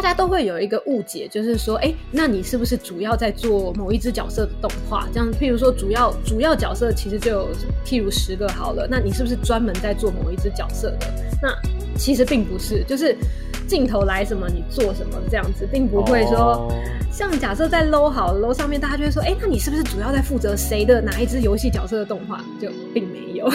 大家都会有一个误解，就是说，哎，那你是不是主要在做某一只角色的动画？这样，譬如说，主要主要角色其实就有譬如十个好了，那你是不是专门在做某一只角色的？那其实并不是，就是镜头来什么你做什么这样子，并不会说，像假设在 low 好 low 上面，大家就会说，哎，那你是不是主要在负责谁的哪一只游戏角色的动画？就并没有。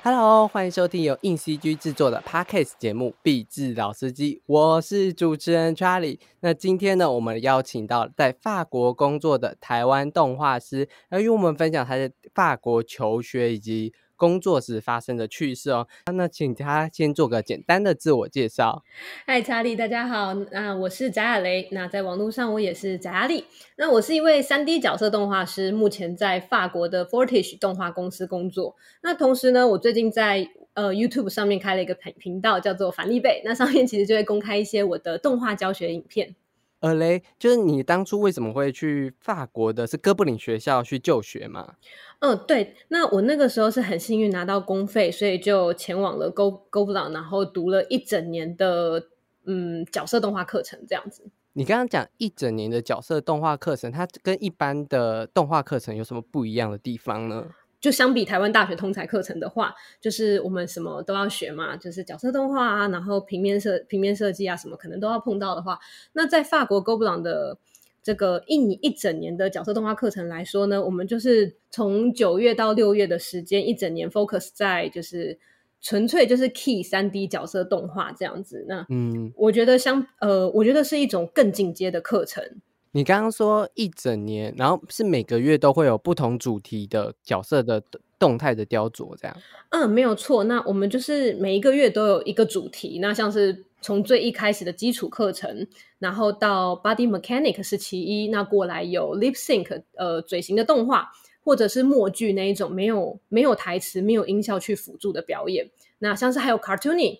Hello，欢迎收听由硬 CG 制作的 Podcast 节目《壁纸老司机》，我是主持人 Charlie。那今天呢，我们邀请到在法国工作的台湾动画师，来与我们分享他在法国求学以及。工作时发生的趣事哦，那请他先做个简单的自我介绍。嗨，查理，大家好，那我是翟亚雷，那在网络上我也是翟亚丽，那我是一位三 D 角色动画师，目前在法国的 Fortish 动画公司工作。那同时呢，我最近在呃 YouTube 上面开了一个频频道，叫做凡利贝，那上面其实就会公开一些我的动画教学影片。呃嘞，就是你当初为什么会去法国的？是哥布林学校去就学吗？嗯，对。那我那个时候是很幸运拿到公费，所以就前往了哥哥布朗，然后读了一整年的嗯角色动画课程，这样子。你刚刚讲一整年的角色动画课程，它跟一般的动画课程有什么不一样的地方呢？就相比台湾大学通才课程的话，就是我们什么都要学嘛，就是角色动画啊，然后平面设平面设计啊，什么可能都要碰到的话，那在法国哥布朗的这个一一整年的角色动画课程来说呢，我们就是从九月到六月的时间，一整年 focus 在就是纯粹就是 key 三 D 角色动画这样子。那嗯，我觉得相呃，我觉得是一种更进阶的课程。你刚刚说一整年，然后是每个月都会有不同主题的角色的动态的雕琢，这样？嗯，没有错。那我们就是每一个月都有一个主题。那像是从最一开始的基础课程，然后到 Body Mechanic 是其一，那过来有 Lip Sync，呃，嘴型的动画，或者是默剧那一种没有没有台词、没有音效去辅助的表演。那像是还有 Cartooning。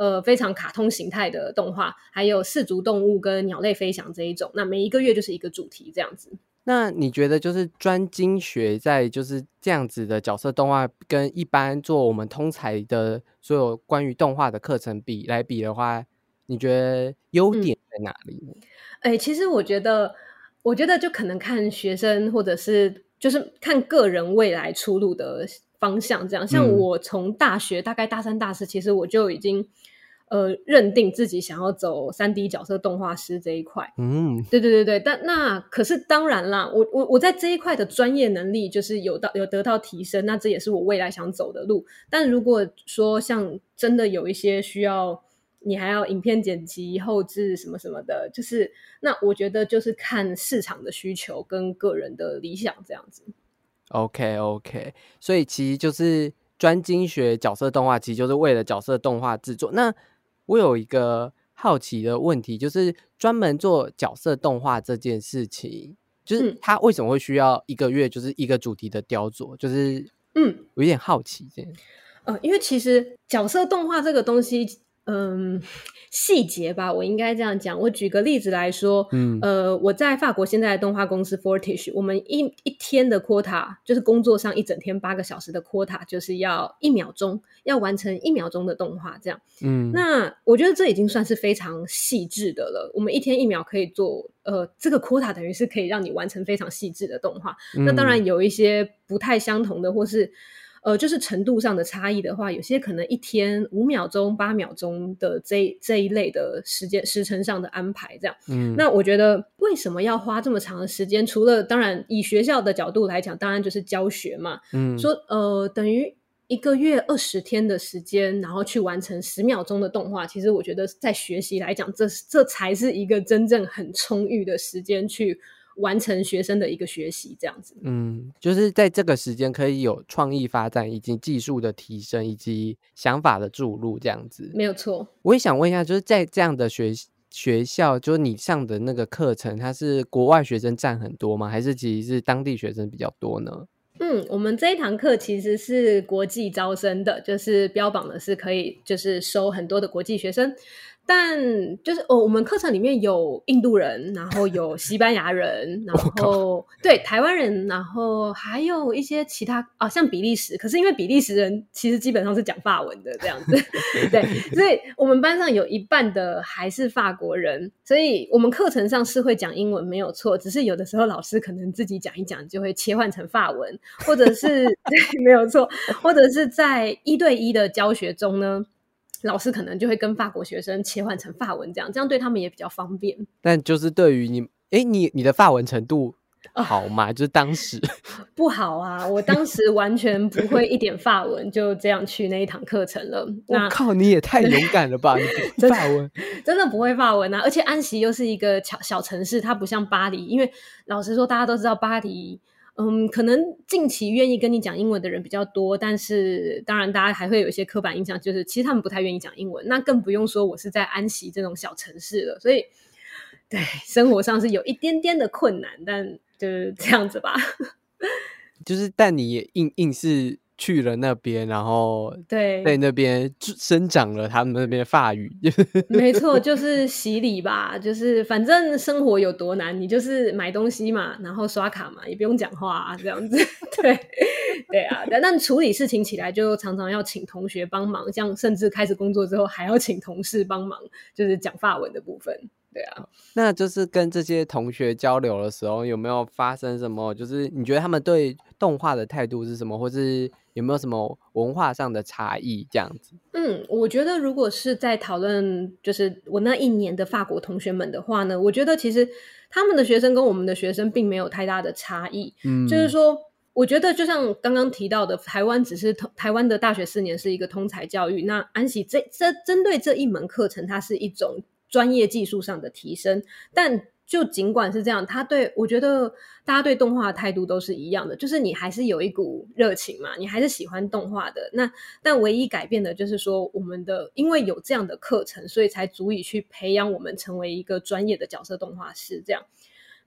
呃，非常卡通形态的动画，还有四足动物跟鸟类飞翔这一种，那每一个月就是一个主题这样子。那你觉得就是专精学在就是这样子的角色动画，跟一般做我们通才的所有关于动画的课程比来比的话，你觉得优点在哪里呢？哎，其实我觉得，我觉得就可能看学生，或者是就是看个人未来出路的方向。这样，像我从大学大概大三、大四，其实我就已经。呃，认定自己想要走三 D 角色动画师这一块，嗯，对对对对，但那可是当然啦，我我我在这一块的专业能力就是有到有得到提升，那这也是我未来想走的路。但如果说像真的有一些需要，你还要影片剪辑、后置什么什么的，就是那我觉得就是看市场的需求跟个人的理想这样子。OK OK，所以其实就是专精学角色动画，其实就是为了角色动画制作那。我有一个好奇的问题，就是专门做角色动画这件事情，就是他为什么会需要一个月，就是一个主题的雕琢，就是嗯，有点好奇这样。呃，因为其实角色动画这个东西。嗯，细节吧，我应该这样讲。我举个例子来说，嗯，呃，我在法国现在的动画公司 Fortish，我们一一天的 quota 就是工作上一整天八个小时的 quota，就是要一秒钟要完成一秒钟的动画，这样。嗯，那我觉得这已经算是非常细致的了。我们一天一秒可以做，呃，这个 quota 等于是可以让你完成非常细致的动画。那当然有一些不太相同的，或是。呃，就是程度上的差异的话，有些可能一天五秒钟、八秒钟的这这一类的时间时程上的安排，这样。嗯，那我觉得为什么要花这么长的时间？除了当然以学校的角度来讲，当然就是教学嘛。嗯，说呃，等于一个月二十天的时间，然后去完成十秒钟的动画，其实我觉得在学习来讲，这这才是一个真正很充裕的时间去。完成学生的一个学习，这样子，嗯，就是在这个时间可以有创意发展，以及技术的提升，以及想法的注入，这样子，没有错。我也想问一下，就是在这样的学学校，就是你上的那个课程，它是国外学生占很多吗？还是其实是当地学生比较多呢？嗯，我们这一堂课其实是国际招生的，就是标榜的是可以就是收很多的国际学生。但就是哦，我们课程里面有印度人，然后有西班牙人，然后 对台湾人，然后还有一些其他啊，像比利时。可是因为比利时人其实基本上是讲法文的这样子，对，所以我们班上有一半的还是法国人，所以我们课程上是会讲英文没有错，只是有的时候老师可能自己讲一讲就会切换成法文，或者是 没有错，或者是在一对一的教学中呢。老师可能就会跟法国学生切换成法文，这样这样对他们也比较方便。但就是对于你，哎，你你的法文程度好吗？就是当时 不好啊，我当时完全不会一点法文，就这样去那一堂课程了。我靠，你也太勇敢了吧！法文真的不会法文啊，而且安息又是一个小小城市，它不像巴黎。因为老实说，大家都知道巴黎。嗯，可能近期愿意跟你讲英文的人比较多，但是当然，大家还会有一些刻板印象，就是其实他们不太愿意讲英文。那更不用说我是在安溪这种小城市了，所以对生活上是有一点点的困难，但就是这样子吧。就是，但你也硬硬是。去了那边，然后对在那边生长了他们那边的法语，没错，就是洗礼吧，就是反正生活有多难，你就是买东西嘛，然后刷卡嘛，也不用讲话啊，这样子，对对啊，但但处理事情起来就常常要请同学帮忙，像甚至开始工作之后还要请同事帮忙，就是讲法文的部分。对啊，那就是跟这些同学交流的时候，有没有发生什么？就是你觉得他们对动画的态度是什么，或是有没有什么文化上的差异？这样子？嗯，我觉得如果是在讨论，就是我那一年的法国同学们的话呢，我觉得其实他们的学生跟我们的学生并没有太大的差异。嗯，就是说，我觉得就像刚刚提到的，台湾只是台湾的大学四年是一个通才教育，那安喜这这针对这一门课程，它是一种。专业技术上的提升，但就尽管是这样，他对我觉得大家对动画的态度都是一样的，就是你还是有一股热情嘛，你还是喜欢动画的。那但唯一改变的就是说，我们的因为有这样的课程，所以才足以去培养我们成为一个专业的角色动画师，这样。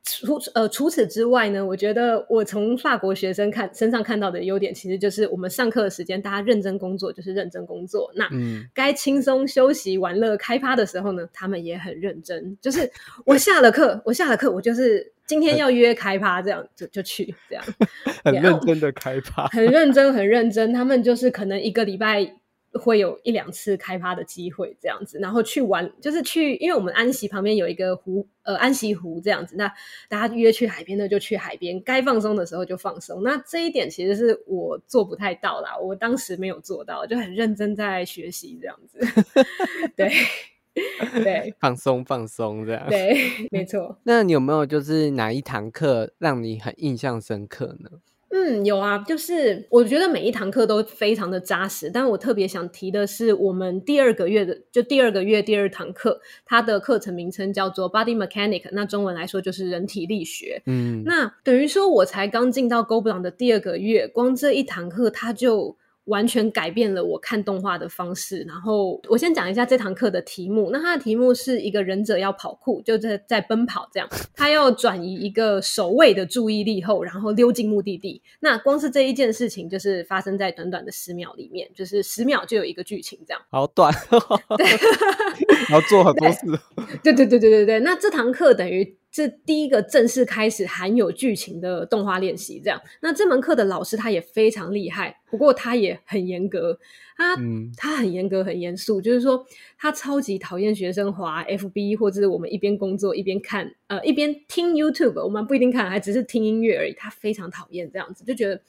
除呃除此之外呢，我觉得我从法国学生看身上看到的优点，其实就是我们上课的时间，大家认真工作就是认真工作。那该轻松休息、玩乐、开趴的时候呢，他们也很认真。就是我下了课，我下了课，我就是今天要约开趴，这样就就去这样，很认真的开趴，很认真，很认真。他们就是可能一个礼拜。会有一两次开发的机会，这样子，然后去玩，就是去，因为我们安溪旁边有一个湖，呃，安溪湖这样子，那大家约去海边的就去海边，该放松的时候就放松。那这一点其实是我做不太到啦，我当时没有做到，就很认真在学习这样子。对 对，放松放松这样。对，没错。那你有没有就是哪一堂课让你很印象深刻呢？嗯，有啊，就是我觉得每一堂课都非常的扎实，但我特别想提的是，我们第二个月的就第二个月第二堂课，它的课程名称叫做 Body Mechanic，那中文来说就是人体力学。嗯，那等于说我才刚进到 g o b l o n 的第二个月，光这一堂课它就。完全改变了我看动画的方式。然后我先讲一下这堂课的题目。那它的题目是一个忍者要跑酷，就在在奔跑这样。他要转移一个守卫的注意力后，然后溜进目的地。那光是这一件事情，就是发生在短短的十秒里面，就是十秒就有一个剧情这样。好短，要 做很多事。对对对对对对。那这堂课等于。是第一个正式开始含有剧情的动画练习，这样。那这门课的老师他也非常厉害，不过他也很严格，他他很严格很严肃，就是说他超级讨厌学生滑 FB 或者是我们一边工作一边看，呃，一边听 YouTube，我们不一定看，还只是听音乐而已。他非常讨厌这样子，就觉得。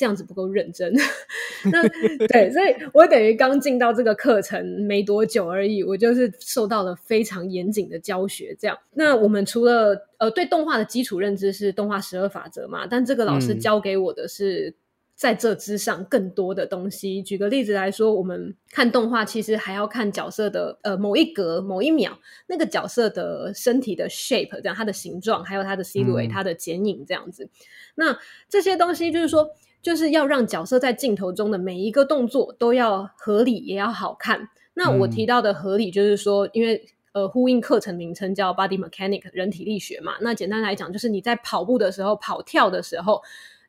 这样子不够认真，那对，所以我等于刚进到这个课程没多久而已，我就是受到了非常严谨的教学。这样，那我们除了呃对动画的基础认知是动画十二法则嘛，但这个老师教给我的是在这之上更多的东西。举个例子来说，我们看动画其实还要看角色的呃某一格某一秒那个角色的身体的 shape，这样它的形状，还有它的 silhouette，它的剪影这样子。那这些东西就是说。就是要让角色在镜头中的每一个动作都要合理，也要好看。那我提到的合理，就是说，因为呃，呼应课程名称叫 Body Mechanic 人体力学嘛。那简单来讲，就是你在跑步的时候、跑跳的时候，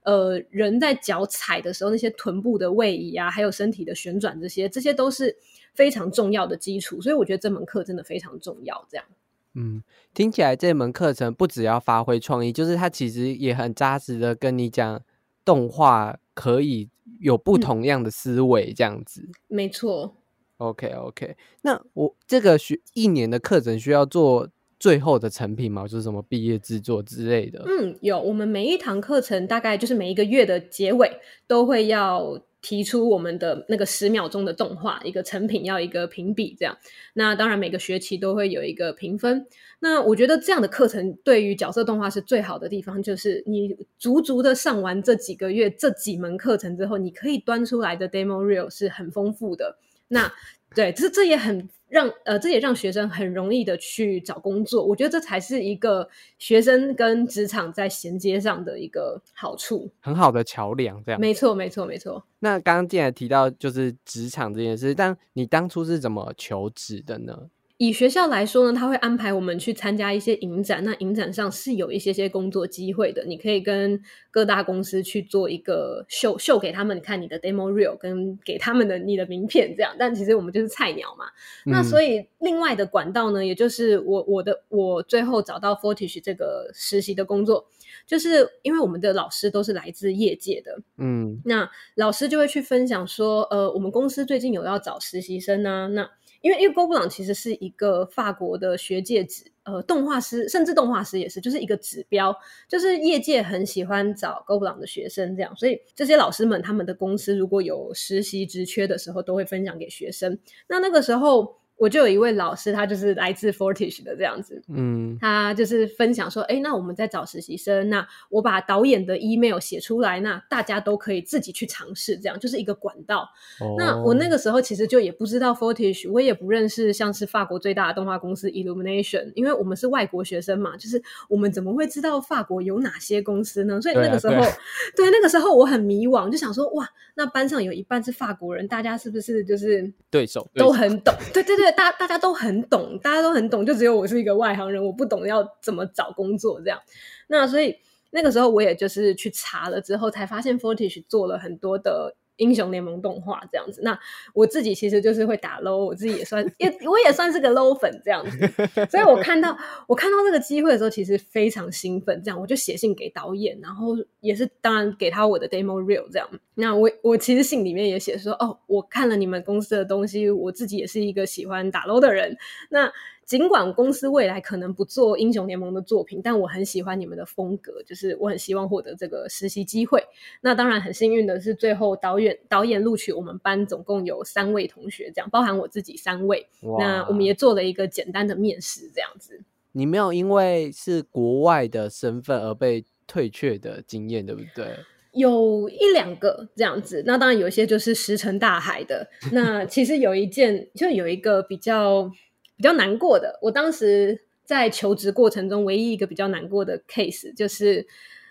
呃人在脚踩的时候那些臀部的位移啊，还有身体的旋转这些，这些都是非常重要的基础。所以我觉得这门课真的非常重要。这样，嗯，听起来这门课程不只要发挥创意，就是它其实也很扎实的跟你讲动画可以有不同样的思维，这样子。没错。OK OK，那我这个学一年的课程需要做最后的成品吗？就是什么毕业制作之类的？嗯，有。我们每一堂课程大概就是每一个月的结尾都会要提出我们的那个十秒钟的动画一个成品，要一个评比这样。那当然每个学期都会有一个评分。那我觉得这样的课程对于角色动画是最好的地方，就是你足足的上完这几个月这几门课程之后，你可以端出来的 demo reel 是很丰富的。那对，这这也很让呃，这也让学生很容易的去找工作。我觉得这才是一个学生跟职场在衔接上的一个好处，很好的桥梁。这样，没错，没错，没错。那刚刚既然提到就是职场这件事，但你当初是怎么求职的呢？以学校来说呢，他会安排我们去参加一些影展，那影展上是有一些些工作机会的。你可以跟各大公司去做一个秀，秀给他们看你的 demo reel，跟给他们的你的名片这样。但其实我们就是菜鸟嘛，那所以另外的管道呢，也就是我我的我最后找到 Fortish 这个实习的工作，就是因为我们的老师都是来自业界的，嗯，那老师就会去分享说，呃，我们公司最近有要找实习生啊，那。因为因为高布朗其实是一个法国的学界指呃动画师，甚至动画师也是，就是一个指标，就是业界很喜欢找高布朗的学生这样，所以这些老师们他们的公司如果有实习职缺的时候，都会分享给学生。那那个时候。我就有一位老师，他就是来自 Fortish 的这样子，嗯，他就是分享说，哎，那我们在找实习生，那我把导演的 email 写出来，那大家都可以自己去尝试，这样就是一个管道。那我那个时候其实就也不知道 Fortish，我也不认识像是法国最大的动画公司 Illumination，因为我们是外国学生嘛，就是我们怎么会知道法国有哪些公司呢？所以那个时候，对那个时候我很迷惘，就想说，哇，那班上有一半是法国人，大家是不是就是对手都很懂？对对对。大大家都很懂，大家都很懂，就只有我是一个外行人，我不懂要怎么找工作这样。那所以那个时候我也就是去查了之后，才发现 Fortis 做了很多的。英雄联盟动画这样子，那我自己其实就是会打 low，我自己也算也我也算是个 low 粉这样子，所以我看到我看到这个机会的时候，其实非常兴奋，这样我就写信给导演，然后也是当然给他我的 demo reel 这样。那我我其实信里面也写说，哦，我看了你们公司的东西，我自己也是一个喜欢打 low 的人，那。尽管公司未来可能不做英雄联盟的作品，但我很喜欢你们的风格，就是我很希望获得这个实习机会。那当然很幸运的是，最后导演导演录取我们班总共有三位同学，这样包含我自己三位。那我们也做了一个简单的面试，这样子。你没有因为是国外的身份而被退却的经验，对不对？有一两个这样子。那当然有一些就是石沉大海的。那其实有一件，就有一个比较。比较难过的，我当时在求职过程中唯一一个比较难过的 case，就是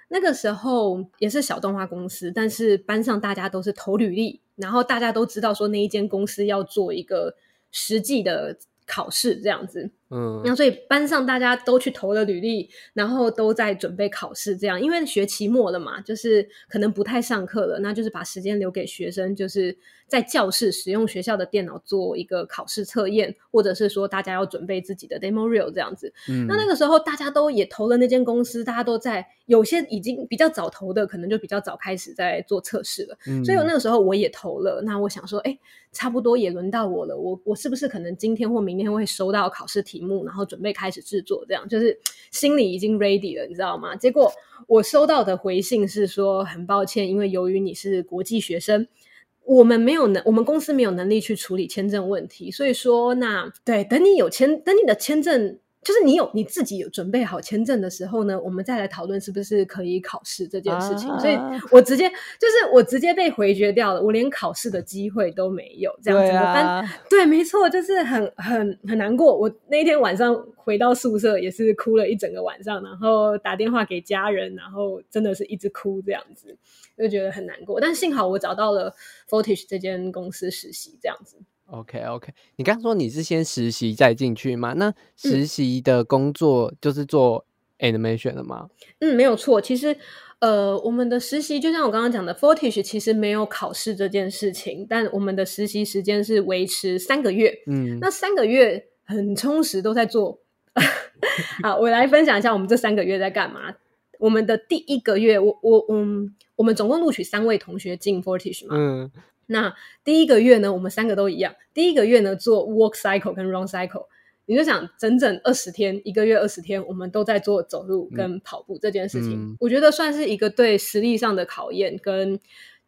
那个时候也是小动画公司，但是班上大家都是投履历，然后大家都知道说那一间公司要做一个实际的考试这样子。嗯，那所以班上大家都去投了履历，然后都在准备考试，这样因为学期末了嘛，就是可能不太上课了，那就是把时间留给学生，就是在教室使用学校的电脑做一个考试测验，或者是说大家要准备自己的 demo reel 这样子。嗯，那那个时候大家都也投了那间公司，大家都在有些已经比较早投的，可能就比较早开始在做测试了。嗯，所以我那个时候我也投了，那我想说，哎，差不多也轮到我了，我我是不是可能今天或明天会收到考试题？目，然后准备开始制作，这样就是心里已经 ready 了，你知道吗？结果我收到的回信是说，很抱歉，因为由于你是国际学生，我们没有能，我们公司没有能力去处理签证问题，所以说，那对，等你有签，等你的签证。就是你有你自己有准备好签证的时候呢，我们再来讨论是不是可以考试这件事情。所以我直接就是我直接被回绝掉了，我连考试的机会都没有。这样子，但对，没错，就是很很很难过。我那天晚上回到宿舍也是哭了一整个晚上，然后打电话给家人，然后真的是一直哭这样子，就觉得很难过。但幸好我找到了 Fortish 这间公司实习，这样子。OK OK，你刚说你是先实习再进去吗？那实习的工作就是做 animation 的吗？嗯，没有错。其实呃，我们的实习就像我刚刚讲的，Fortish 其实没有考试这件事情，但我们的实习时间是维持三个月。嗯，那三个月很充实，都在做。好，我来分享一下我们这三个月在干嘛。我们的第一个月，我我嗯，我们总共录取三位同学进 Fortish 嘛。嗯。那第一个月呢，我们三个都一样。第一个月呢，做 Walk Cycle 跟 Run Cycle。你就想整整二十天，一个月二十天，我们都在做走路跟跑步这件事情，我觉得算是一个对实力上的考验。跟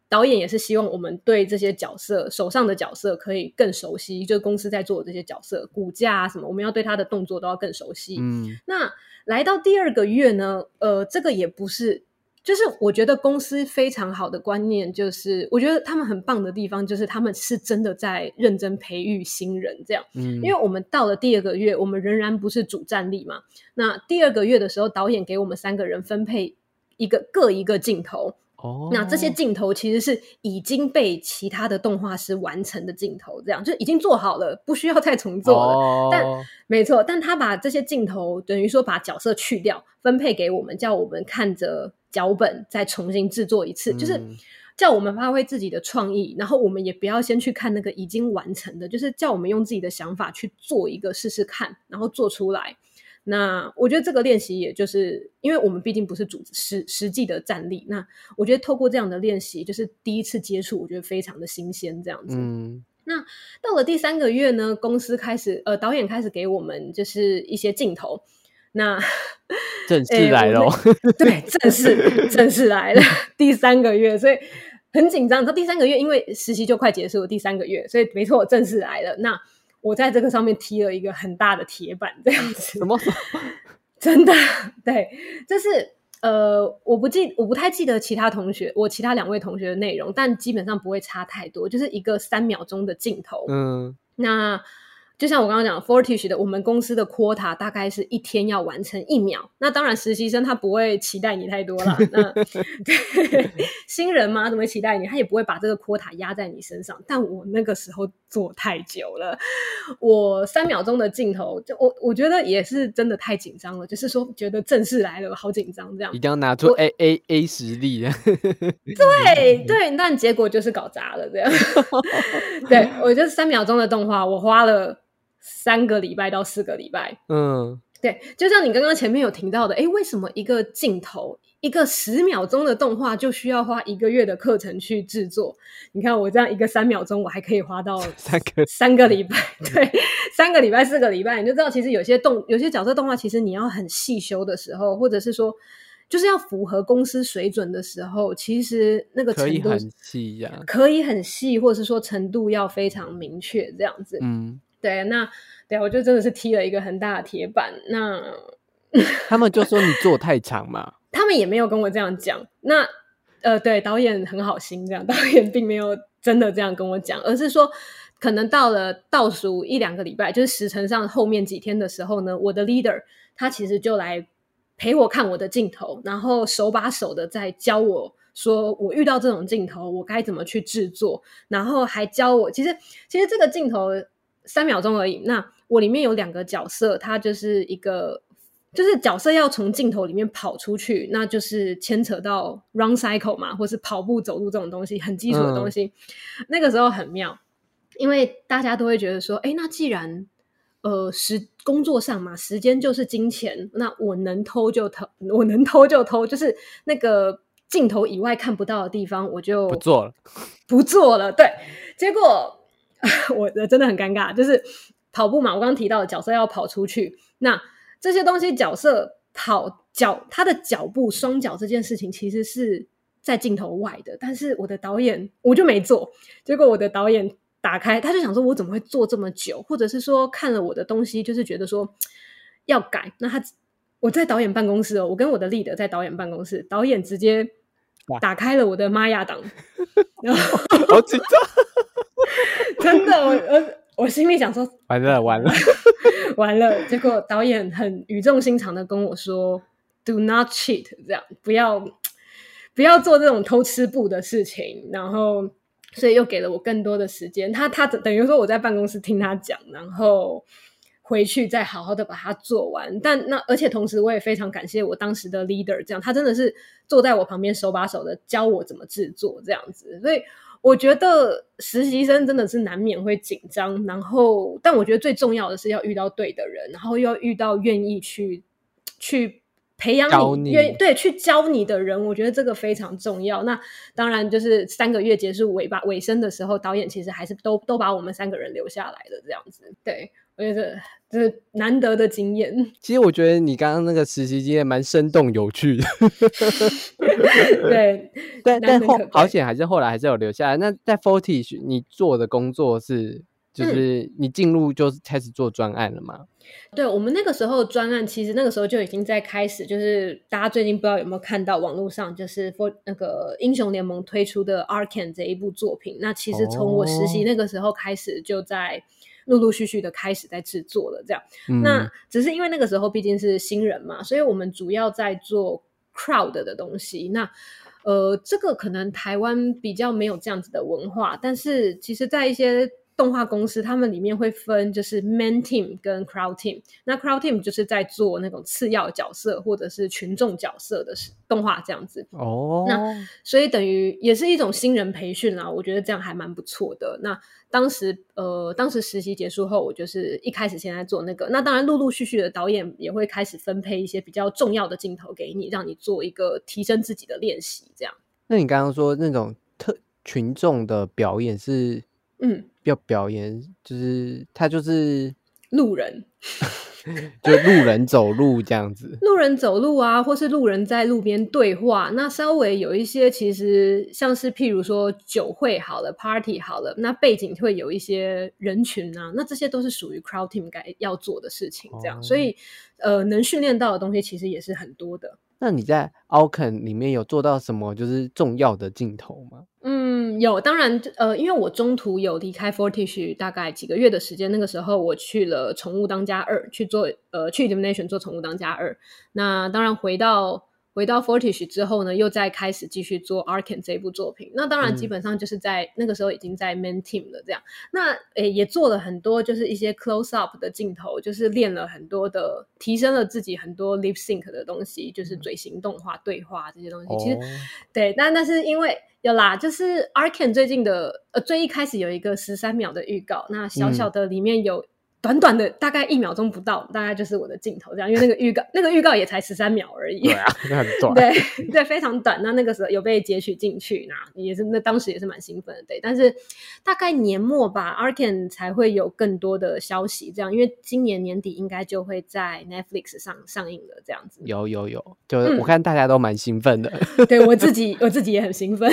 导演也是希望我们对这些角色手上的角色可以更熟悉，就公司在做的这些角色骨架啊什么，我们要对他的动作都要更熟悉。嗯，那来到第二个月呢，呃，这个也不是。就是我觉得公司非常好的观念，就是我觉得他们很棒的地方，就是他们是真的在认真培育新人，这样。嗯，因为我们到了第二个月，我们仍然不是主战力嘛。那第二个月的时候，导演给我们三个人分配一个各一个镜头。哦，那这些镜头其实是已经被其他的动画师完成的镜头，这样就已经做好了，不需要再重做了。但没错，但他把这些镜头等于说把角色去掉，分配给我们，叫我们看着脚本再重新制作一次，就是叫我们发挥自己的创意，然后我们也不要先去看那个已经完成的，就是叫我们用自己的想法去做一个试试看，然后做出来。那我觉得这个练习，也就是因为我们毕竟不是主实实际的战力，那我觉得透过这样的练习，就是第一次接触，我觉得非常的新鲜，这样子。嗯。那到了第三个月呢，公司开始呃，导演开始给我们就是一些镜头，那 正式来了，对，正式正式来了第三个月，所以很紧张。到第三个月，因为实习就快结束了，第三个月，所以没错，正式来了。那我在这个上面踢了一个很大的铁板，这样子。什么？真的？对，就是呃，我不记，我不太记得其他同学，我其他两位同学的内容，但基本上不会差太多，就是一个三秒钟的镜头。嗯，那。就像我刚刚讲，Fortish 的我们公司的 quota 大概是一天要完成一秒。那当然，实习生他不会期待你太多了。那新人嘛，怎么期待你？他也不会把这个 quota 压在你身上。但我那个时候做太久了，我三秒钟的镜头，就我我觉得也是真的太紧张了。就是说，觉得正式来了，好紧张，这样一定要拿出 A A A 实力。对对，但结果就是搞砸了，这样。对我觉得三秒钟的动画，我花了。三个礼拜到四个礼拜，嗯，对，就像你刚刚前面有提到的，哎，为什么一个镜头一个十秒钟的动画就需要花一个月的课程去制作？你看我这样一个三秒钟，我还可以花到 三个三个礼拜，对，三个礼拜四个礼拜，你就知道其实有些动有些角色动画，其实你要很细修的时候，或者是说就是要符合公司水准的时候，其实那个程度很细呀，可以很细，或者是说程度要非常明确，这样子，嗯。对，那对我就真的是踢了一个很大的铁板。那 他们就说你做太长嘛，他们也没有跟我这样讲。那呃，对，导演很好心，这样 导演并没有真的这样跟我讲，而是说可能到了倒数一两个礼拜，就是时辰上后面几天的时候呢，我的 leader 他其实就来陪我看我的镜头，然后手把手的在教我说，我遇到这种镜头我该怎么去制作，然后还教我，其实其实这个镜头。三秒钟而已。那我里面有两个角色，他就是一个，就是角色要从镜头里面跑出去，那就是牵扯到 run cycle 嘛，或是跑步、走路这种东西，很基础的东西。那个时候很妙，因为大家都会觉得说，哎，那既然呃时工作上嘛，时间就是金钱，那我能偷就偷，我能偷就偷，就是那个镜头以外看不到的地方，我就不做了，不做了。对，结果。我真的很尴尬，就是跑步嘛，我刚刚提到的角色要跑出去，那这些东西角色跑脚他的脚步双脚这件事情其实是在镜头外的，但是我的导演我就没做，结果我的导演打开他就想说，我怎么会做这么久，或者是说看了我的东西就是觉得说要改，那他我在导演办公室哦，我跟我的立德在导演办公室，导演直接打开了我的玛雅档，好紧张。真的，我我我心里想说，完了完了 完了。结果导演很语重心长的跟我说：“Do not cheat，这样不要不要做这种偷吃布的事情。”然后，所以又给了我更多的时间。他他等于说我在办公室听他讲，然后回去再好好的把它做完。但那而且同时，我也非常感谢我当时的 leader，这样他真的是坐在我旁边手把手的教我怎么制作这样子。所以我觉得实习生真的是难免会紧张，然后但我觉得最重要的是要遇到对的人，然后又要遇到愿意去去。培养你愿对去教你的人，我觉得这个非常重要。那当然就是三个月结束尾巴尾声的时候，导演其实还是都都把我们三个人留下来的这样子。对我觉得这是难得的经验。其实我觉得你刚刚那个实习经验蛮生动有趣的。对，但但后好险还是后来还是有留下来。那在 Forty 你做的工作是？就是你进入就开始做专案了吗？对我们那个时候专案，其实那个时候就已经在开始。就是大家最近不知道有没有看到网络上，就是 For 那个英雄联盟推出的 Arcan 这一部作品。那其实从我实习那个时候开始，就在陆陆续续的开始在制作了。这样，那只是因为那个时候毕竟是新人嘛，所以我们主要在做 crowd 的东西。那呃，这个可能台湾比较没有这样子的文化，但是其实，在一些动画公司他们里面会分，就是 main team 跟 crowd team。那 crowd team 就是在做那种次要角色或者是群众角色的动画这样子。哦，那所以等于也是一种新人培训啦。我觉得这样还蛮不错的。那当时呃，当时实习结束后，我就是一开始先在做那个。那当然，陆陆续续的导演也会开始分配一些比较重要的镜头给你，让你做一个提升自己的练习。这样。那你刚刚说那种特群众的表演是？嗯，要表演就是他就是路人，就路人走路这样子。路人走路啊，或是路人在路边对话，那稍微有一些其实像是譬如说酒会好了，party 好了，那背景会有一些人群啊，那这些都是属于 crowd team 该要做的事情。这样，所以呃，能训练到的东西其实也是很多的。那你在 Alken 里面有做到什么就是重要的镜头吗？嗯，有，当然，呃，因为我中途有离开 Fortish 大概几个月的时间，那个时候我去了《宠物当家二》去做，呃，去 Elimination 做《宠物当家二》。那当然回到。回到 Fortish 之后呢，又再开始继续做 Arkan 这部作品。那当然，基本上就是在那个时候已经在 Main Team 了。这样，那诶也做了很多，就是一些 Close Up 的镜头，就是练了很多的，提升了自己很多 Lip Sync 的东西，就是嘴型动画、对话这些东西。其实，对，但但是因为有啦，就是 Arkan 最近的呃，最一开始有一个十三秒的预告，那小小的里面有。短短的大概一秒钟不到，大概就是我的镜头这样，因为那个预告，那个预告也才十三秒而已。对啊，那很短。对对，非常短。那那个时候有被截取进去，那也是那当时也是蛮兴奋的。对，但是大概年末吧，Arkan 才会有更多的消息，这样，因为今年年底应该就会在 Netflix 上上映了，这样子。有有有，就我看大家都蛮兴奋的。对我自己，我自己也很兴奋。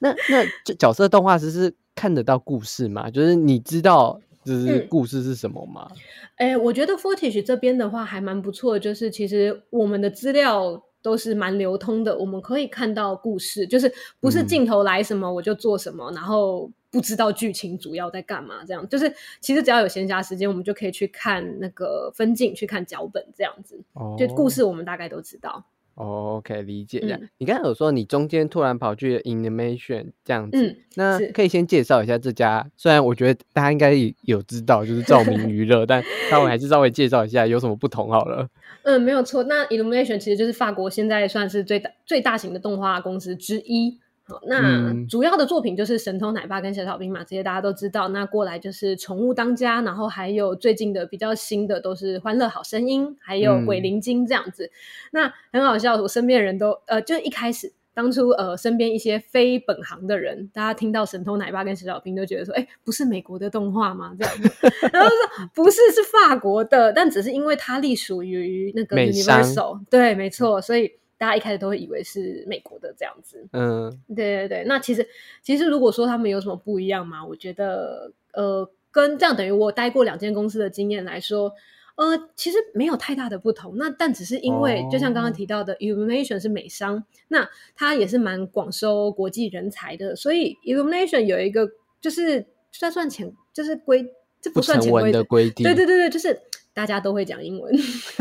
那那角色动画师是看得到故事吗？就是你知道。就是故事是什么吗？哎，我觉得 Fortish 这边的话还蛮不错，就是其实我们的资料都是蛮流通的，我们可以看到故事，就是不是镜头来什么我就做什么，然后不知道剧情主要在干嘛，这样就是其实只要有闲暇时间，我们就可以去看那个分镜，去看脚本这样子，就故事我们大概都知道。OK，理解。这样，你刚才有说你中间突然跑去 Animation 这样子，那可以先介绍一下这家。虽然我觉得大家应该有知道，就是照明娱乐，但 那我还是稍微介绍一下有什么不同好了。嗯，没有错。那 Animation 其实就是法国现在算是最大最大型的动画公司之一。那主要的作品就是《神偷奶爸》跟《小小兵》嘛，这些大家都知道。那过来就是《宠物当家》，然后还有最近的比较新的都是《欢乐好声音》，还有《鬼灵精》这样子。那很好笑，我身边的人都呃，就一开始当初呃，身边一些非本行的人，大家听到《神偷奶爸》跟《小小兵》都觉得说，哎，不是美国的动画吗？这样子，然后说不是，是法国的，但只是因为它隶属于那个 Universal，对，没错，所以。大家一开始都会以为是美国的这样子，嗯，对对对。那其实其实如果说他们有什么不一样嘛，我觉得呃，跟这样等于我待过两间公司的经验来说，呃，其实没有太大的不同。那但只是因为，就像刚刚提到的，Illumination 是美商，那它也是蛮广收国际人才的，所以 Illumination 有一个就是算算潜，就是规，这不算潜规的规定，对对对对，就是。大家都会讲英文，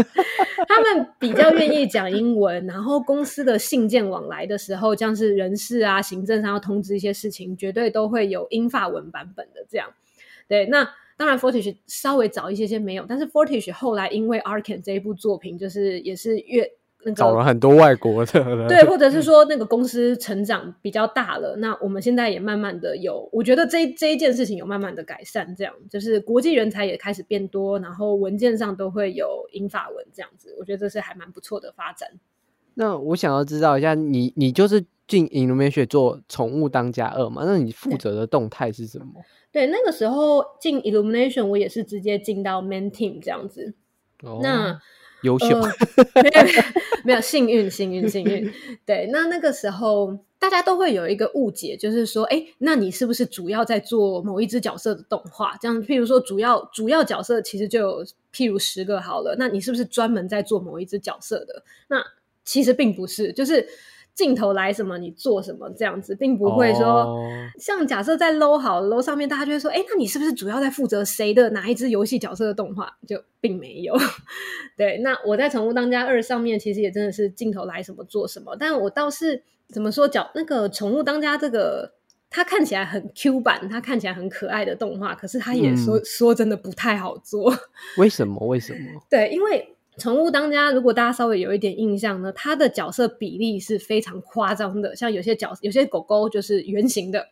他们比较愿意讲英文。然后公司的信件往来的时候，像是人事啊、行政上要通知一些事情，绝对都会有英法文版本的这样。对，那。当然 Fortish 稍微早一些些没有，但是 Fortish 后来因为 Arkan 这一部作品，就是也是越那个找了很多外国的，对，或者是说那个公司成长比较大了，那我们现在也慢慢的有，我觉得这这一件事情有慢慢的改善，这样就是国际人才也开始变多，然后文件上都会有英法文这样子，我觉得这是还蛮不错的发展。那我想要知道一下，你你就是进 Illumination 做宠物当家二嘛？那你负责的动态是什么？对，那个时候进 Illumination，我也是直接进到 Main Team 这样子。哦，那优秀，没有 没有幸运幸运幸运。对，那那个时候大家都会有一个误解，就是说，哎，那你是不是主要在做某一只角色的动画？这样，譬如说主要主要角色其实就有譬如十个好了，那你是不是专门在做某一只角色的？那其实并不是，就是镜头来什么你做什么这样子，并不会说像假设在 low 好 low 上面，大家就会说，哎，那你是不是主要在负责谁的哪一只游戏角色的动画？就并没有。对，那我在《宠物当家二》上面，其实也真的是镜头来什么做什么，但我倒是怎么说角那个《宠物当家》这个，它看起来很 Q 版，它看起来很可爱的动画，可是它也说说真的不太好做。为什么？为什么？对，因为。宠物当家，如果大家稍微有一点印象呢，它的角色比例是非常夸张的。像有些角，有些狗狗就是圆形的。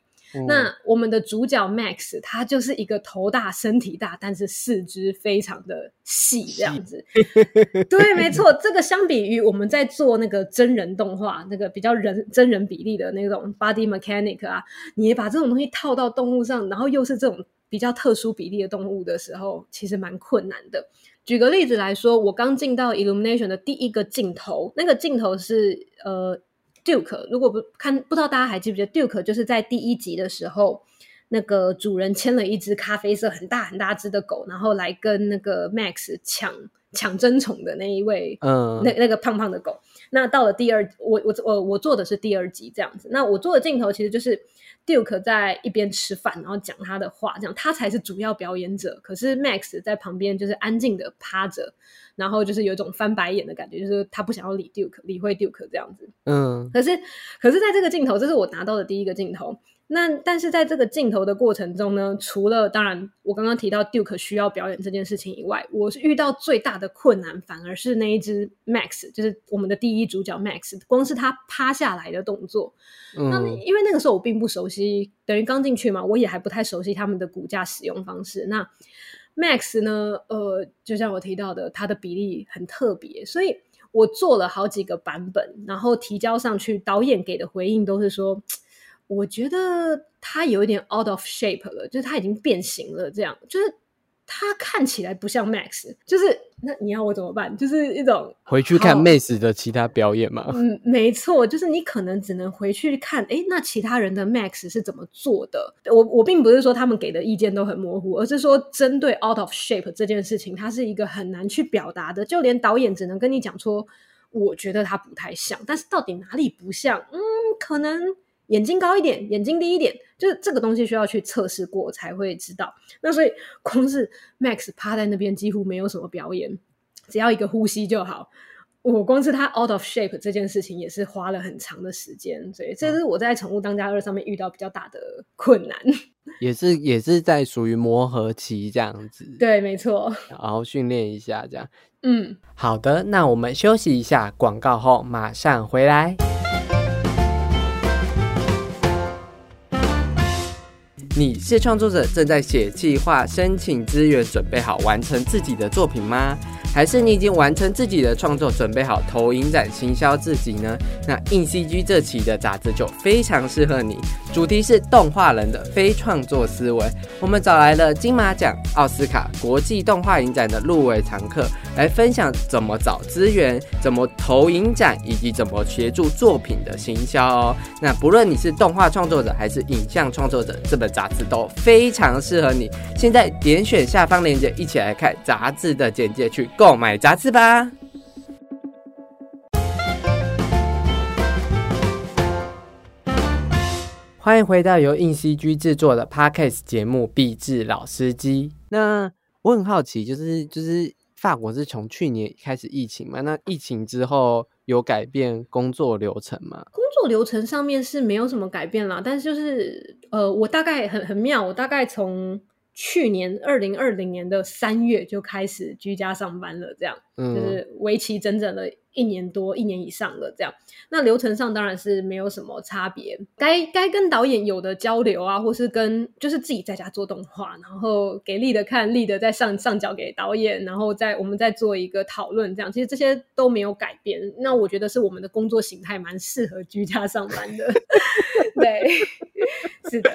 那我们的主角 Max，它就是一个头大、身体大，但是四肢非常的细，这样子。对，没错。这个相比于我们在做那个真人动画，那个比较人真人比例的那种 body mechanic 啊，你把这种东西套到动物上，然后又是这种比较特殊比例的动物的时候，其实蛮困难的。举个例子来说，我刚进到 Illumination 的第一个镜头，那个镜头是呃 Duke。如果不看，不知道大家还记不记得 Duke？就是在第一集的时候，那个主人牵了一只咖啡色很大很大只的狗，然后来跟那个 Max 抢抢争宠的那一位，嗯，那那个胖胖的狗。那到了第二，我我我我做的是第二集这样子。那我做的镜头其实就是。Duke 在一边吃饭，然后讲他的话，这样他才是主要表演者。可是 Max 在旁边就是安静的趴着，然后就是有一种翻白眼的感觉，就是他不想要理 Duke，理会 Duke 这样子。嗯，可是可是在这个镜头，这是我拿到的第一个镜头。那但是在这个镜头的过程中呢，除了当然我刚刚提到 Duke 需要表演这件事情以外，我是遇到最大的困难，反而是那一只 Max，就是我们的第一主角 Max，光是他趴下来的动作，那因为那个时候我并不熟悉，等于刚进去嘛，我也还不太熟悉他们的股价使用方式。那 Max 呢，呃，就像我提到的，它的比例很特别，所以我做了好几个版本，然后提交上去，导演给的回应都是说。我觉得它有一点 out of shape 了，就是它已经变形了，这样就是他看起来不像 Max，就是那你要我怎么办？就是一种回去看 Max 的其他表演吗？嗯，没错，就是你可能只能回去看，哎，那其他人的 Max 是怎么做的？我我并不是说他们给的意见都很模糊，而是说针对 out of shape 这件事情，它是一个很难去表达的，就连导演只能跟你讲说，我觉得他不太像，但是到底哪里不像？嗯，可能。眼睛高一点，眼睛低一点，就是这个东西需要去测试过才会知道。那所以 光是 Max 趴在那边几乎没有什么表演，只要一个呼吸就好。我光是他 out of shape 这件事情也是花了很长的时间，所以这是我在宠物当家二上面遇到比较大的困难。也是也是在属于磨合期这样子。对，没错。然后训练一下这样。嗯，好的，那我们休息一下，广告后马上回来。你是创作者，正在写计划、申请资源，准备好完成自己的作品吗？还是你已经完成自己的创作，准备好投影展行销自己呢？那硬 CG 这期的杂志就非常适合你，主题是动画人的非创作思维。我们找来了金马奖、奥斯卡、国际动画影展的入围常客，来分享怎么找资源、怎么投影展，以及怎么协助作品的行销哦。那不论你是动画创作者还是影像创作者，这本杂志都非常适合你。现在点选下方链接，一起来看杂志的简介去。购买杂志吧！欢迎回到由硬 CG 制作的 Podcast 节目《壁纸老司机》。那我很好奇，就是就是法国是从去年开始疫情嘛？那疫情之后有改变工作流程吗？工作流程上面是没有什么改变啦，但是就是呃，我大概很很妙，我大概从。去年二零二零年的三月就开始居家上班了，这样。就是为期整整的一年多、一年以上了。这样，那流程上当然是没有什么差别。该该跟导演有的交流啊，或是跟就是自己在家做动画，然后给力的看，力的再上上交给导演，然后再我们再做一个讨论。这样，其实这些都没有改变。那我觉得是我们的工作形态蛮适合居家上班的。对，是的，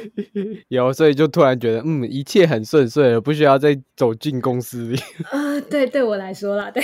有，所以就突然觉得，嗯，一切很顺遂了，不需要再走进公司里。啊，对，对我来说啦，对，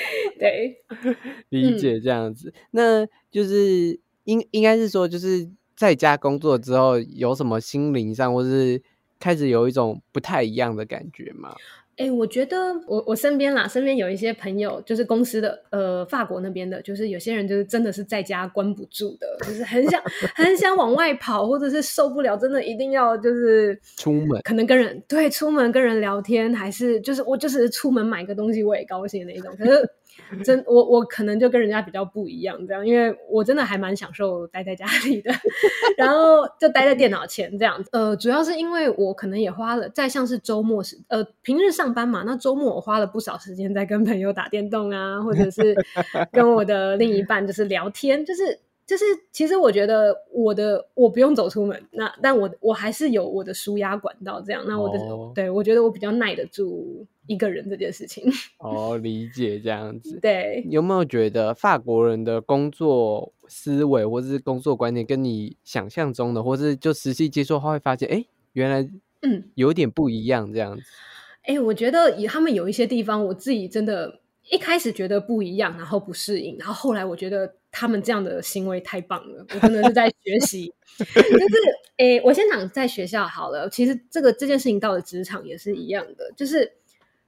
对，理解这样子。那就是应应该是说，就是在家工作之后，有什么心灵上，或是开始有一种不太一样的感觉吗？哎，我觉得我我身边啦，身边有一些朋友，就是公司的，呃，法国那边的，就是有些人就是真的是在家关不住的，就是很想很想往外跑，或者是受不了，真的一定要就是出门，可能跟人对出门跟人聊天，还是就是我就是出门买个东西我也高兴的那种，可是。真我我可能就跟人家比较不一样，这样，因为我真的还蛮享受待在家里的，然后就待在电脑前这样子。呃，主要是因为我可能也花了在像是周末时，呃，平日上班嘛，那周末我花了不少时间在跟朋友打电动啊，或者是跟我的另一半就是聊天，就是就是，其实我觉得我的我不用走出门，那但我我还是有我的舒压管道，这样，那我的对我觉得我比较耐得住。一个人这件事情 哦，理解这样子。对，有没有觉得法国人的工作思维或者是工作观念跟你想象中的，或是就实际接触后会发现，哎，原来嗯有点不一样这样子。哎，我觉得以他们有一些地方，我自己真的一开始觉得不一样，然后不适应，然后后来我觉得他们这样的行为太棒了，我真的是在学习。就是哎，我先讲在学校好了，其实这个这件事情到了职场也是一样的，就是。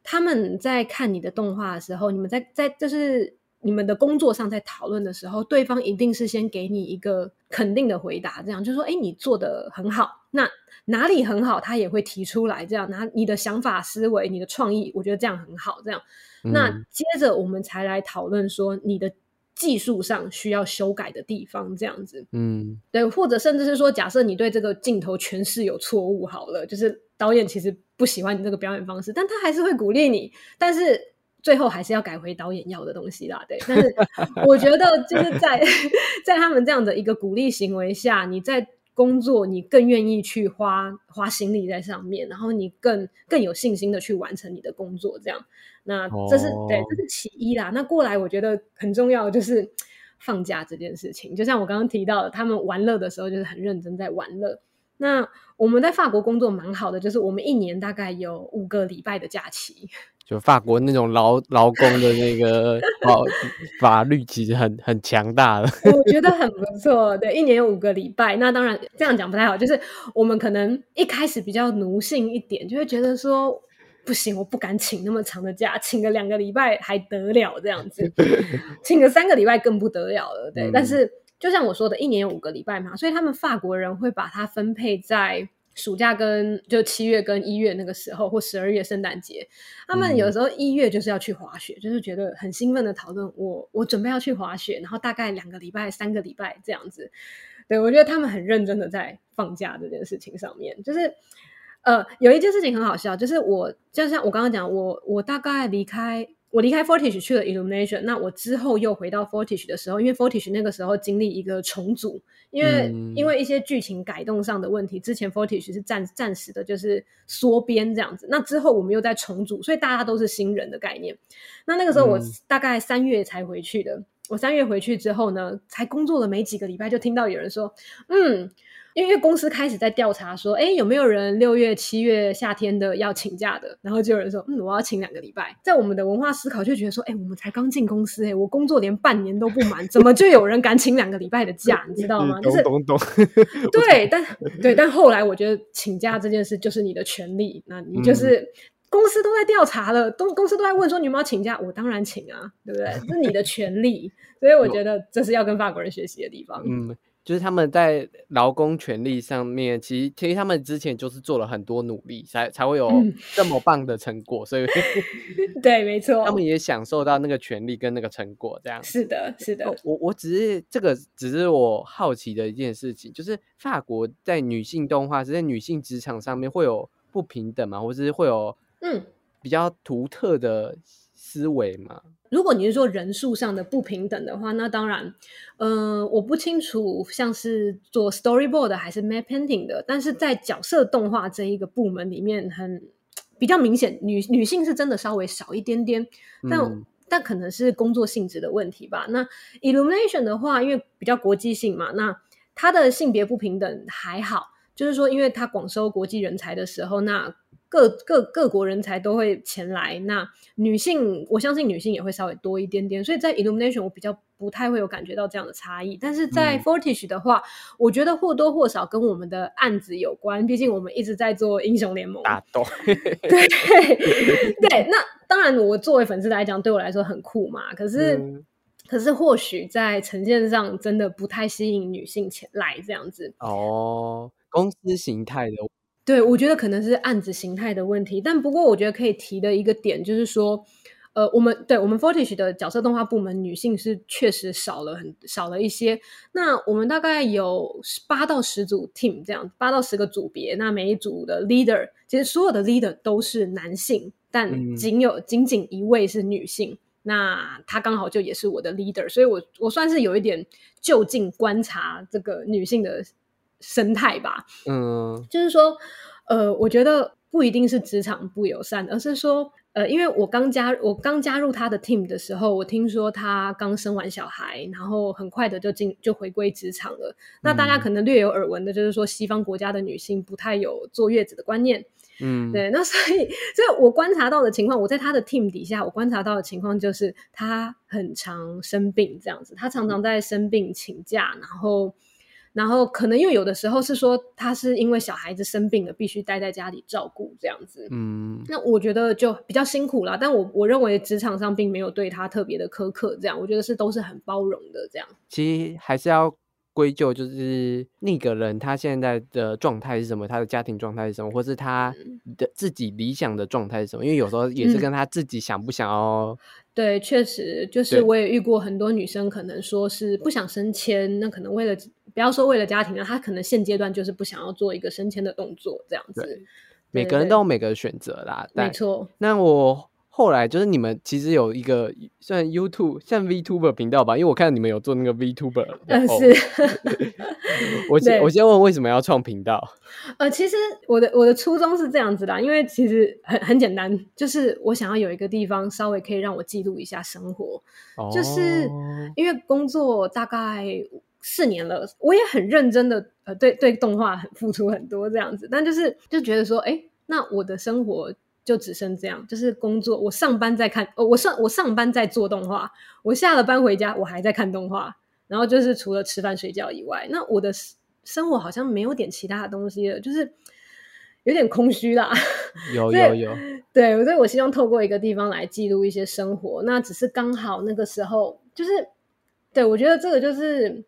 他们在看你的动画的时候，你们在在就是你们的工作上在讨论的时候，对方一定是先给你一个肯定的回答，这样就说：“哎，你做的很好。”那哪里很好，他也会提出来，这样拿你的想法、思维、你的创意，我觉得这样很好。这样，那接着我们才来讨论说你的技术上需要修改的地方，这样子。嗯，对，或者甚至是说，假设你对这个镜头诠释有错误，好了，就是导演其实。不喜欢你这个表演方式，但他还是会鼓励你。但是最后还是要改回导演要的东西啦，对。但是我觉得就是在 在他们这样的一个鼓励行为下，你在工作你更愿意去花花心力在上面，然后你更更有信心的去完成你的工作。这样，那这是对，这是其一啦。那过来我觉得很重要就是 放假这件事情。就像我刚刚提到的，他们玩乐的时候就是很认真在玩乐。那我们在法国工作蛮好的，就是我们一年大概有五个礼拜的假期。就法国那种劳劳工的那个 法法律其实很很强大的，我 觉得很不错。对，一年有五个礼拜。那当然这样讲不太好，就是我们可能一开始比较奴性一点，就会觉得说不行，我不敢请那么长的假，请个两个礼拜还得了这样子，请个三个礼拜更不得了了。对，但是。就像我说的，一年有五个礼拜嘛，所以他们法国人会把它分配在暑假跟就七月跟一月那个时候，或十二月圣诞节。他们有时候一月就是要去滑雪，就是觉得很兴奋的讨论，我我准备要去滑雪，然后大概两个礼拜、三个礼拜这样子。对我觉得他们很认真的在放假这件事情上面，就是呃，有一件事情很好笑，就是我就像我刚刚讲，我我大概离开。我离开 Fortish 去了 Illumination，那我之后又回到 Fortish 的时候，因为 Fortish 那个时候经历一个重组，因为因为一些剧情改动上的问题，之前 Fortish 是暂暂时的，就是缩编这样子。那之后我们又在重组，所以大家都是新人的概念。那那个时候我大概三月才回去的，我三月回去之后呢，才工作了没几个礼拜，就听到有人说，嗯。因为公司开始在调查说，哎，有没有人六月、七月夏天的要请假的？然后就有人说，嗯，我要请两个礼拜。在我们的文化思考就觉得说，哎，我们才刚进公司，哎，我工作连半年都不满，怎么就有人敢请两个礼拜的假？你知道吗？懂懂懂。对，但 对，但后来我觉得请假这件事就是你的权利，那你就是公司都在调查了，都公司都在问说你有没有请假，我当然请啊，对不对？是你的权利，所以我觉得这是要跟法国人学习的地方。嗯。就是他们在劳工权利上面，其实其实他们之前就是做了很多努力，才才会有这么棒的成果。所以，对，没错，他们也享受到那个权利跟那个成果。这样是的，是的。我我只是这个，只是我好奇的一件事情，就是法国在女性动画，是在女性职场上面会有不平等吗？或者是会有嗯比较独特的思维吗？如果你是说人数上的不平等的话，那当然，嗯，我不清楚像是做 storyboard 还是 map painting 的，但是在角色动画这一个部门里面，很比较明显，女女性是真的稍微少一点点，但但可能是工作性质的问题吧。那 illumination 的话，因为比较国际性嘛，那它的性别不平等还好，就是说，因为它广收国际人才的时候，那。各各各国人才都会前来，那女性我相信女性也会稍微多一点点，所以在 Illumination 我比较不太会有感觉到这样的差异，但是在 Fortish 的话，我觉得或多或少跟我们的案子有关，毕竟我们一直在做英雄联盟。打斗，对对，那当然我作为粉丝来讲，对我来说很酷嘛，可是可是或许在呈现上真的不太吸引女性前来这样子。哦，公司形态的。对，我觉得可能是案子形态的问题，但不过我觉得可以提的一个点就是说，呃，我们对我们 Fortish 的角色动画部门女性是确实少了很少了一些。那我们大概有八到十组 team 这样，八到十个组别，那每一组的 leader 其实所有的 leader 都是男性，但仅有仅仅一位是女性，那她刚好就也是我的 leader，所以我我算是有一点就近观察这个女性的。生态吧，嗯，就是说，呃，我觉得不一定是职场不友善，而是说，呃，因为我刚加我刚加入他的 team 的时候，我听说他刚生完小孩，然后很快的就进就回归职场了。那大家可能略有耳闻的，就是说西方国家的女性不太有坐月子的观念，嗯，对。那所以，所以我观察到的情况，我在他的 team 底下，我观察到的情况就是他很常生病，这样子，他常常在生病请假，然后。然后可能又有的时候是说他是因为小孩子生病了，必须待在家里照顾这样子。嗯，那我觉得就比较辛苦啦。但我我认为职场上并没有对他特别的苛刻，这样我觉得是都是很包容的这样。其实还是要归咎，就是那个人他现在的状态是什么，他的家庭状态是什么，或是他的自己理想的状态是什么？因为有时候也是跟他自己想不想要。对，确实就是我也遇过很多女生，可能说是不想升迁，那可能为了。不要说为了家庭了，他可能现阶段就是不想要做一个升迁的动作，这样子。每个人都有每个选择啦，没错。那我后来就是你们其实有一个算 YouTube 像 VTuber 频道吧，因为我看到你们有做那个 VTuber。嗯，是。我先我先问为什么要创频道？呃，其实我的我的初衷是这样子的，因为其实很很简单，就是我想要有一个地方稍微可以让我记录一下生活，就是因为工作大概。四年了，我也很认真的，呃，对对，动画很付出很多这样子，但就是就觉得说，哎，那我的生活就只剩这样，就是工作，我上班在看，哦，我上我上班在做动画，我下了班回家我还在看动画，然后就是除了吃饭睡觉以外，那我的生活好像没有点其他的东西了，就是有点空虚啦。有有有，对，所以我希望透过一个地方来记录一些生活，那只是刚好那个时候，就是对我觉得这个就是。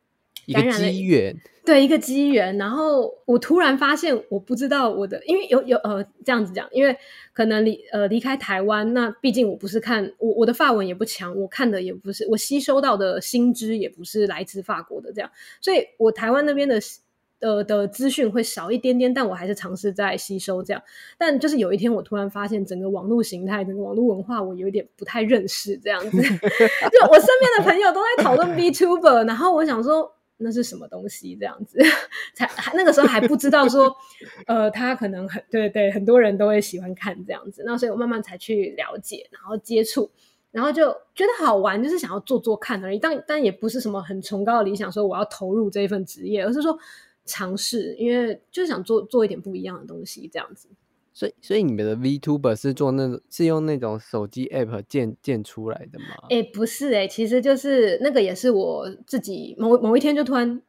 一个机缘，对一个机缘，然后我突然发现，我不知道我的，因为有有呃这样子讲，因为可能离呃离开台湾，那毕竟我不是看我我的法文也不强，我看的也不是我吸收到的新知也不是来自法国的这样，所以我台湾那边的呃的资讯会少一点点，但我还是尝试在吸收这样，但就是有一天我突然发现整个网络形态，整个网络文化我有一点不太认识这样子，就我身边的朋友都在讨论 B Tuber，然后我想说。那是什么东西？这样子，才那个时候还不知道说，呃，他可能很对对，很多人都会喜欢看这样子。那所以我慢慢才去了解，然后接触，然后就觉得好玩，就是想要做做看而已。但但也不是什么很崇高的理想，说我要投入这一份职业，而是说尝试，因为就是想做做一点不一样的东西，这样子。所以，所以你们的 VTuber 是做那种是用那种手机 App 建建出来的吗？哎，不是哎，其实就是那个也是我自己某某一天就突然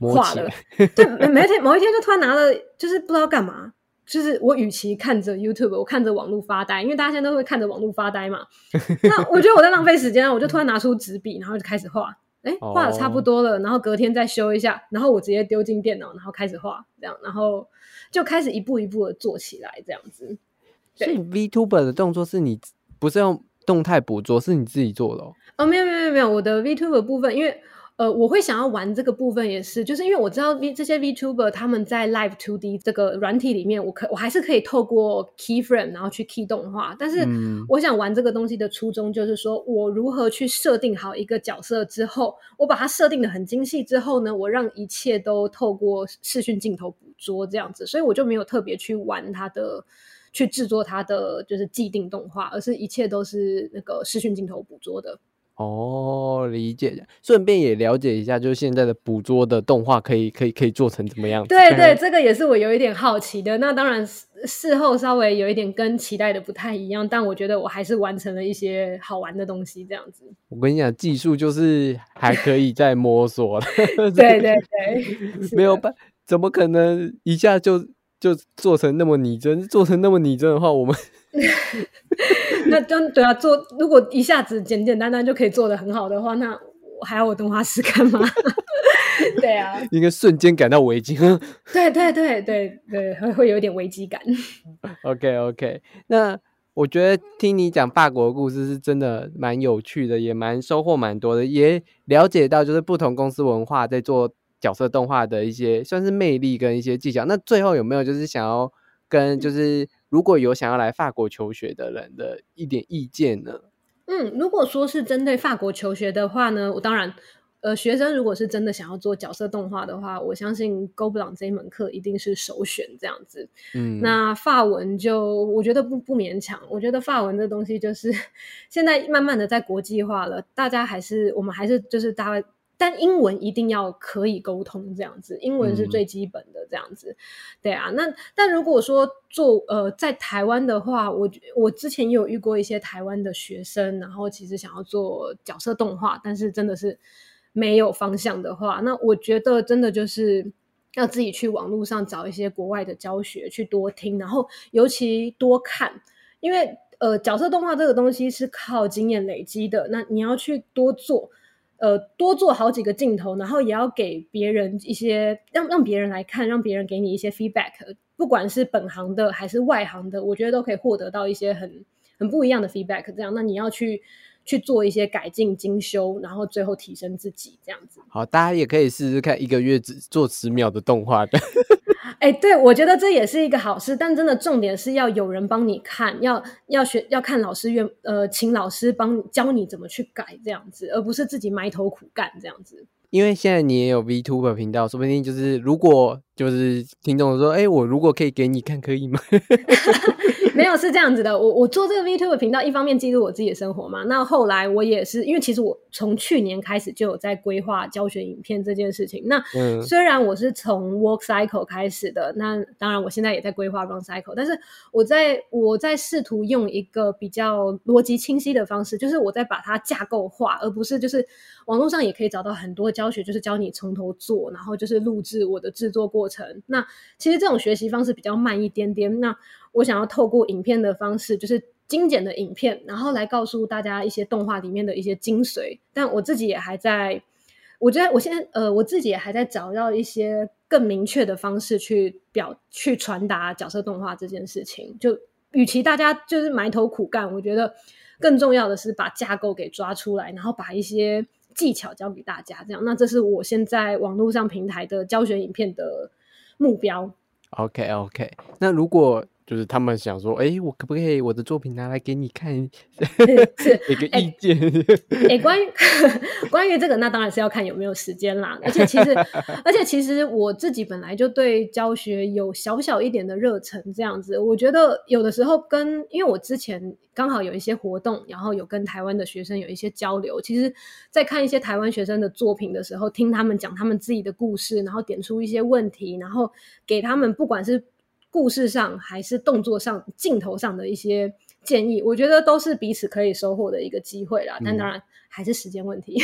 画了，对，某一天某一天就突然拿了，就是不知道干嘛。就是我与其看着 YouTube，我看着网络发呆，因为大家现在都会看着网络发呆嘛。那我觉得我在浪费时间，我就突然拿出纸笔，然后就开始画。哎，画的差不多了，然后隔天再修一下，然后我直接丢进电脑，然后开始画，这样，然后就开始一步一步的做起来，这样子。所以 VTuber 的动作是你不是用动态捕捉，是你自己做的哦？哦，没有没有没有，我的 VTuber 部分，因为。呃，我会想要玩这个部分，也是就是因为我知道 V 这些 VTuber 他们在 Live Two D 这个软体里面，我可我还是可以透过 Keyframe 然后去 Key 动画。但是我想玩这个东西的初衷，就是说我如何去设定好一个角色之后，我把它设定的很精细之后呢，我让一切都透过视讯镜头捕捉这样子，所以我就没有特别去玩它的，去制作它的就是既定动画，而是一切都是那个视讯镜头捕捉的。哦，理解。顺便也了解一下，就是现在的捕捉的动画可以可以可以做成怎么样？对 对，这个也是我有一点好奇的。那当然事后稍微有一点跟期待的不太一样，但我觉得我还是完成了一些好玩的东西。这样子，我跟你讲，技术就是还可以再摸索对对 对，没有办，怎么可能一下就就做成那么拟真？做成那么拟真的话，我们。那真对啊，做如果一下子简简单单就可以做的很好的话，那我还要我动画师干嘛？对啊，应该瞬间感到危机。对对对对对，会会有点危机感。OK OK，那我觉得听你讲法国故事是真的蛮有趣的，也蛮收获蛮多的，也了解到就是不同公司文化在做角色动画的一些算是魅力跟一些技巧。那最后有没有就是想要跟就是？如果有想要来法国求学的人的一点意见呢？嗯，如果说是针对法国求学的话呢，我当然，呃，学生如果是真的想要做角色动画的话，我相信 Go 布朗这一门课一定是首选。这样子，嗯，那法文就我觉得不不勉强。我觉得法文这东西就是 现在慢慢的在国际化了，大家还是我们还是就是大家。但英文一定要可以沟通，这样子，英文是最基本的，这样子，对啊。那但如果说做呃在台湾的话，我我之前也有遇过一些台湾的学生，然后其实想要做角色动画，但是真的是没有方向的话，那我觉得真的就是要自己去网络上找一些国外的教学，去多听，然后尤其多看，因为呃角色动画这个东西是靠经验累积的，那你要去多做。呃，多做好几个镜头，然后也要给别人一些让让别人来看，让别人给你一些 feedback，不管是本行的还是外行的，我觉得都可以获得到一些很很不一样的 feedback。这样，那你要去去做一些改进、精修，然后最后提升自己，这样子。好，大家也可以试试看，一个月只做十秒的动画的。哎，对，我觉得这也是一个好事，但真的重点是要有人帮你看，要要学，要看老师愿呃，请老师帮教你怎么去改这样子，而不是自己埋头苦干这样子。因为现在你也有 VTuber 频道，说不定就是如果就是听众说，哎，我如果可以给你看，可以吗？没有是这样子的，我我做这个 VTuber 频道，一方面记录我自己的生活嘛。那后来我也是，因为其实我从去年开始就有在规划教学影片这件事情。那虽然我是从 Work Cycle 开始的，那当然我现在也在规划 Run Cycle，但是我在我在试图用一个比较逻辑清晰的方式，就是我在把它架构化，而不是就是网络上也可以找到很多教学，就是教你从头做，然后就是录制我的制作过过程。那其实这种学习方式比较慢一点点。那我想要透过影片的方式，就是精简的影片，然后来告诉大家一些动画里面的一些精髓。但我自己也还在，我觉得我现在呃，我自己也还在找到一些更明确的方式去表、去传达角色动画这件事情。就与其大家就是埋头苦干，我觉得更重要的是把架构给抓出来，然后把一些技巧教给大家。这样，那这是我现在网络上平台的教学影片的目标。OK，OK，那如果。就是他们想说，哎，我可不可以我的作品拿来给你看，是一个意见？哎，关于 关于这个，那当然是要看有没有时间啦。而且其实，而且其实我自己本来就对教学有小小一点的热忱，这样子。我觉得有的时候跟，因为我之前刚好有一些活动，然后有跟台湾的学生有一些交流。其实，在看一些台湾学生的作品的时候，听他们讲他们自己的故事，然后点出一些问题，然后给他们不管是。故事上还是动作上、镜头上的一些建议，我觉得都是彼此可以收获的一个机会啦。但当然还是时间问题。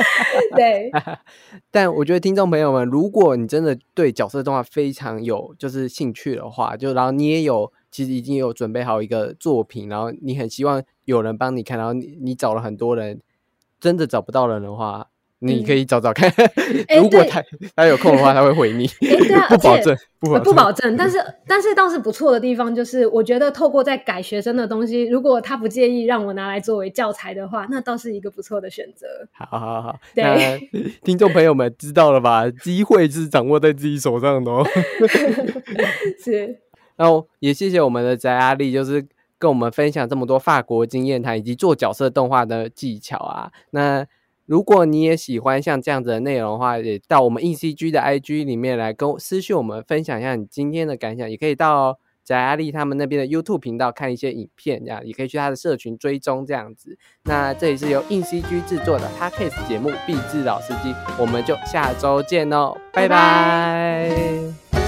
对，但我觉得听众朋友们，如果你真的对角色动画非常有就是兴趣的话，就然后你也有其实已经有准备好一个作品，然后你很希望有人帮你看，然后你你找了很多人，真的找不到人的话，你可以找找看。如果他他有空的话，他会回你。对啊，不保证，不保证。但是但是倒是不错的地方，就是我觉得透过在改学生的东西，如果他不介意让我拿来作为教材的话，那倒是一个不错的选择。好好好，对，听众朋友们知道了吧？机会是掌握在自己手上的哦。是。然后也谢谢我们的翟阿丽，就是跟我们分享这么多法国经验谈以及做角色动画的技巧啊。那如果你也喜欢像这样子的内容的话，也到我们 E C G 的 I G 里面来跟私信我们分享一下你今天的感想，也可以到翟阿丽他们那边的 YouTube 频道看一些影片，这样也可以去他的社群追踪这样子。那这里是由 E C G 制作的 Podcast 节目《必智老司机》，我们就下周见哦，拜拜。